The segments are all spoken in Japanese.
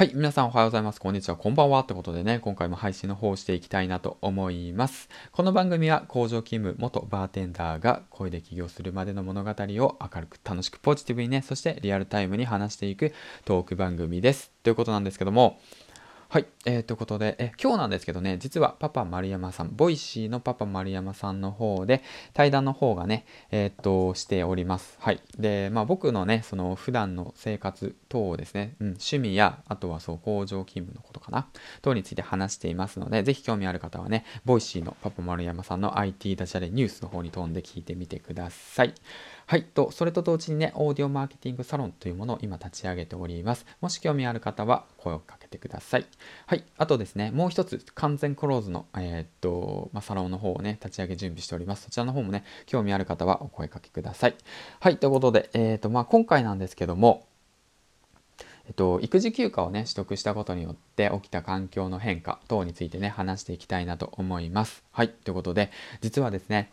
はい、皆さんおはようございます。こんにちは、こんばんは。ってことでね、今回も配信の方をしていきたいなと思います。この番組は工場勤務元バーテンダーが声で起業するまでの物語を明るく楽しくポジティブにね、そしてリアルタイムに話していくトーク番組です。ということなんですけども、はい、えー、ということで、え今日なんですけどね、実はパパ丸山さん、ボイシーのパパ丸山さんの方で、対談の方がね、えっ、と、しております。はい。で、まあ僕のね、その普段の生活等ですね、うん、趣味や、あとはそう、工場勤務のことかな、等について話していますので、ぜひ興味ある方はね、ボイシーのパパ丸山さんの IT ダジャレニュースの方に飛んで聞いてみてください。はい。と、それと同時にね、オーディオマーケティングサロンというものを今立ち上げております。もし興味ある方は声をかけてください。はい。あとですね、もう一つ、完全クローズの、えー、っと、まあ、サロンの方をね、立ち上げ準備しております。そちらの方もね、興味ある方はお声かけください。はい。ということで、えー、っと、まあ、今回なんですけども、えっと、育児休暇をね、取得したことによって起きた環境の変化等についてね、話していきたいなと思います。はい。ということで、実はですね、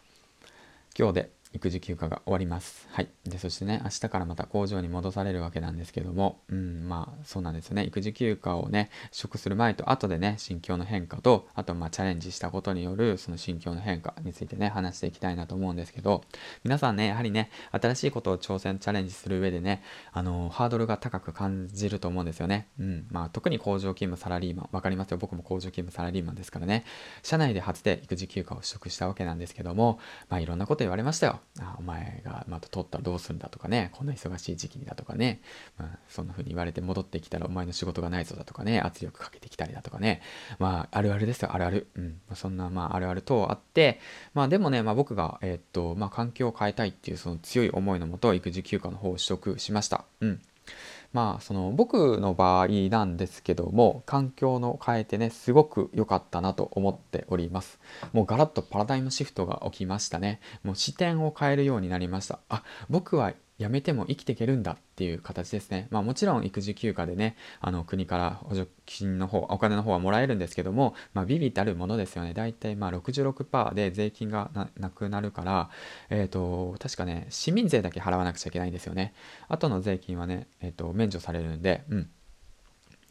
今日で育児休暇が終わります。はい。で、そしてね、明日からまた工場に戻されるわけなんですけども、うん、まあ、そうなんですよね。育児休暇をね、取得する前と後でね、心境の変化と、あと、まあ、チャレンジしたことによる、その心境の変化についてね、話していきたいなと思うんですけど、皆さんね、やはりね、新しいことを挑戦、チャレンジする上でね、あの、ハードルが高く感じると思うんですよね。うん。まあ、特に工場勤務サラリーマン、わかりますよ。僕も工場勤務サラリーマンですからね、社内で初で育児休暇を取得したわけなんですけども、まあ、いろんなこと言われましたよ。あ、お前、がまた取ったらどうするんだとかねこんな忙しい時期にだとかね、まあ、そんな風に言われて戻ってきたらお前の仕事がないぞだとかね圧力かけてきたりだとかねまああるあるですよあるある、うんまあ、そんなまああるあるとあってまあでもね、まあ、僕がえー、っとまあ環境を変えたいっていうその強い思いのもと育児休暇の方を取得しましたうん。まあその僕の場合なんですけども環境の変えてねすごく良かったなと思っております。もうガラッとパラダイムシフトが起きましたね。もう視点を変えるようになりました。あ僕はやめても生きていけるんだっていう形ですね。まあもちろん育児休暇でね、あの国から補助金の方、お金の方はもらえるんですけども、まあビビたるものですよね。だいたいまあ66%で税金がなくなるから、えっ、ー、と、確かね、市民税だけ払わなくちゃいけないんですよね。あとの税金はね、えっ、ー、と、免除されるんで、うん。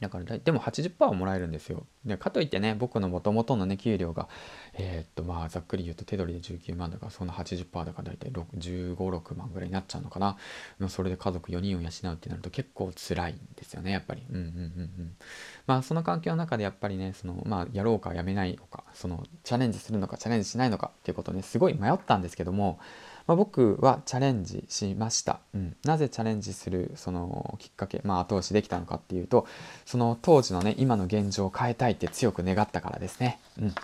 だからでも80%はもらえるんですよ。でかといってね僕のもともとのね給料がえー、っとまあざっくり言うと手取りで19万だからその80%だから大体1 5 6万ぐらいになっちゃうのかな。それで家族4人を養うってなると結構辛いんですよねやっぱり。うんうんうんうん。まあその環境の中でやっぱりねそのまあやろうかやめないのかそのチャレンジするのかチャレンジしないのかっていうことねすごい迷ったんですけどもまあ、僕はチャレンジしました、うん、なぜチャレンジするそのきっかけ、まあ、後押しできたのかっていうとその当時のね今の現状を変えたいって強く願ったからですね、うん、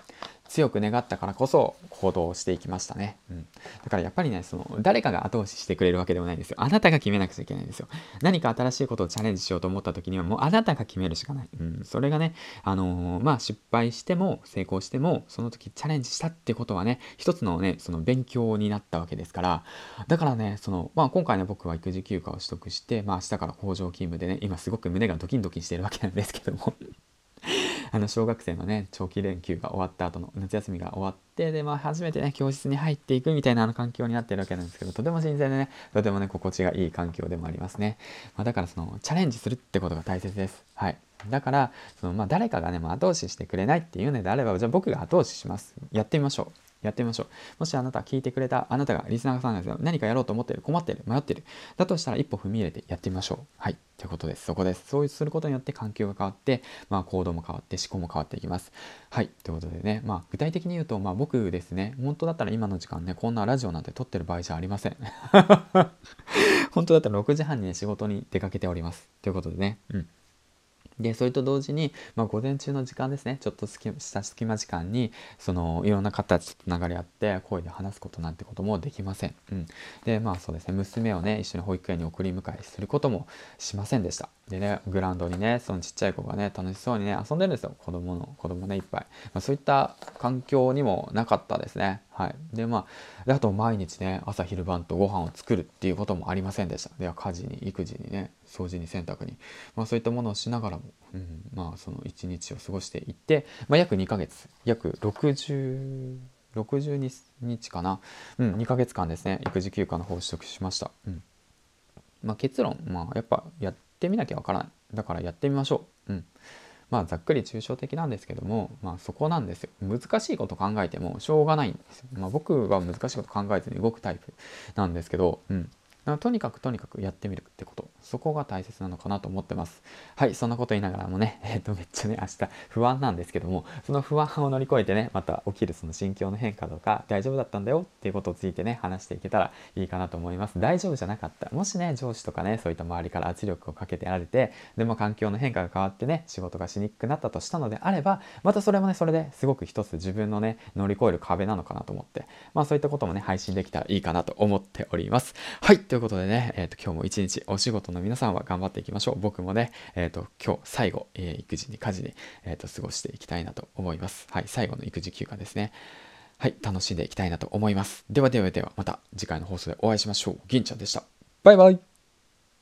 強く願ったからこそ行動していきましたね。うん。だからやっぱりね、その、誰かが後押ししてくれるわけでもないんですよ。あなたが決めなくちゃいけないんですよ。何か新しいことをチャレンジしようと思った時には、もうあなたが決めるしかない。うん。それがね、あのー、まあ、失敗しても、成功しても、その時チャレンジしたってことはね、一つのね、その勉強になったわけですから、だからね、その、まあ、今回ね、僕は育児休暇を取得して、まあ、明日から工場勤務でね、今すごく胸がドキンドキンしてるわけなんですけども あの小学生のね長期連休が終わった後の夏休みが終わってでまあ初めてね教室に入っていくみたいなあの環境になってるわけなんですけどとても新鮮でねとてもね心地がいい環境でもありますね、まあ、だからそのチャレンジするってことが大切です。はい。だからその、まあ、誰かがね、後押ししてくれないっていうのであればじゃあ僕が後押しします。やってみましょう。やってみましょう。もしあなた聞いてくれた、あなたがリスナーさんですよ。何かやろうと思ってる、困ってる、迷ってる。だとしたら一歩踏み入れてやってみましょう。はい。ということです。そこです。そうすることによって環境が変わって、まあ行動も変わって、思考も変わっていきます。はい。ということでね、まあ具体的に言うと、まあ僕ですね、本当だったら今の時間ね、こんなラジオなんて撮ってる場合じゃありません。本当だったら6時半にね、仕事に出かけております。ということでね、うん。でそれと同時に、まあ、午前中の時間ですね。ちょっとした隙間時間にそのいろんな方とつながり合って声で話すことなんてこともできません、うん、でまあそうですね。娘をね一緒に保育園に送り迎えすることもしませんでした。でねグラウンドにねそのちっちゃい子がね楽しそうにね遊んでるんですよ子供の子供ねいっぱい、まあ、そういった環境にもなかったですねはい。で、まあ、あと毎日ね、朝昼晩とご飯を作るっていうこともありませんでした。では、家事に、育児にね、掃除に洗濯に、まあそういったものをしながらも、うん、まあその一日を過ごしていって、まあ約2ヶ月、約60、62日かな。うん、2ヶ月間ですね、育児休暇の方を取得しました。うん。まあ結論、まあやっぱやっみなきゃわからない。だからやってみましょう。うん。まあざっくり抽象的なんですけども、まあそこなんですよ。難しいこと考えてもしょうがないんですよ。まあ僕は難しいこと考えずに動くタイプなんですけど、うん。とにかくとにかくやってみるってことそこが大切なのかなと思ってます。はいそんなこと言いながらもね えっ、ー、とめっちゃね明日不安なんですけどもその不安を乗り越えてねまた起きるその心境の変化とか大丈夫だったんだよっていうことをついてね話していけたらいいかなと思います。大丈夫じゃなかった。もしね上司とかねそういった周りから圧力をかけてられてでも環境の変化が変わってね仕事がしにくくなったとしたのであればまたそれもねそれですごく一つ自分のね乗り越える壁なのかなと思ってまあそういったこともね配信できたらいいかなと思っております。はいということでね、えーと、今日も一日お仕事の皆さんは頑張っていきましょう。僕もね、えっ、ー、と、今日最後、えー、育児に家事に、えっ、ー、と、過ごしていきたいなと思います。はい、最後の育児休暇ですね。はい、楽しんでいきたいなと思います。ではではでは、また次回の放送でお会いしましょう。銀ちゃんでした。バイバイ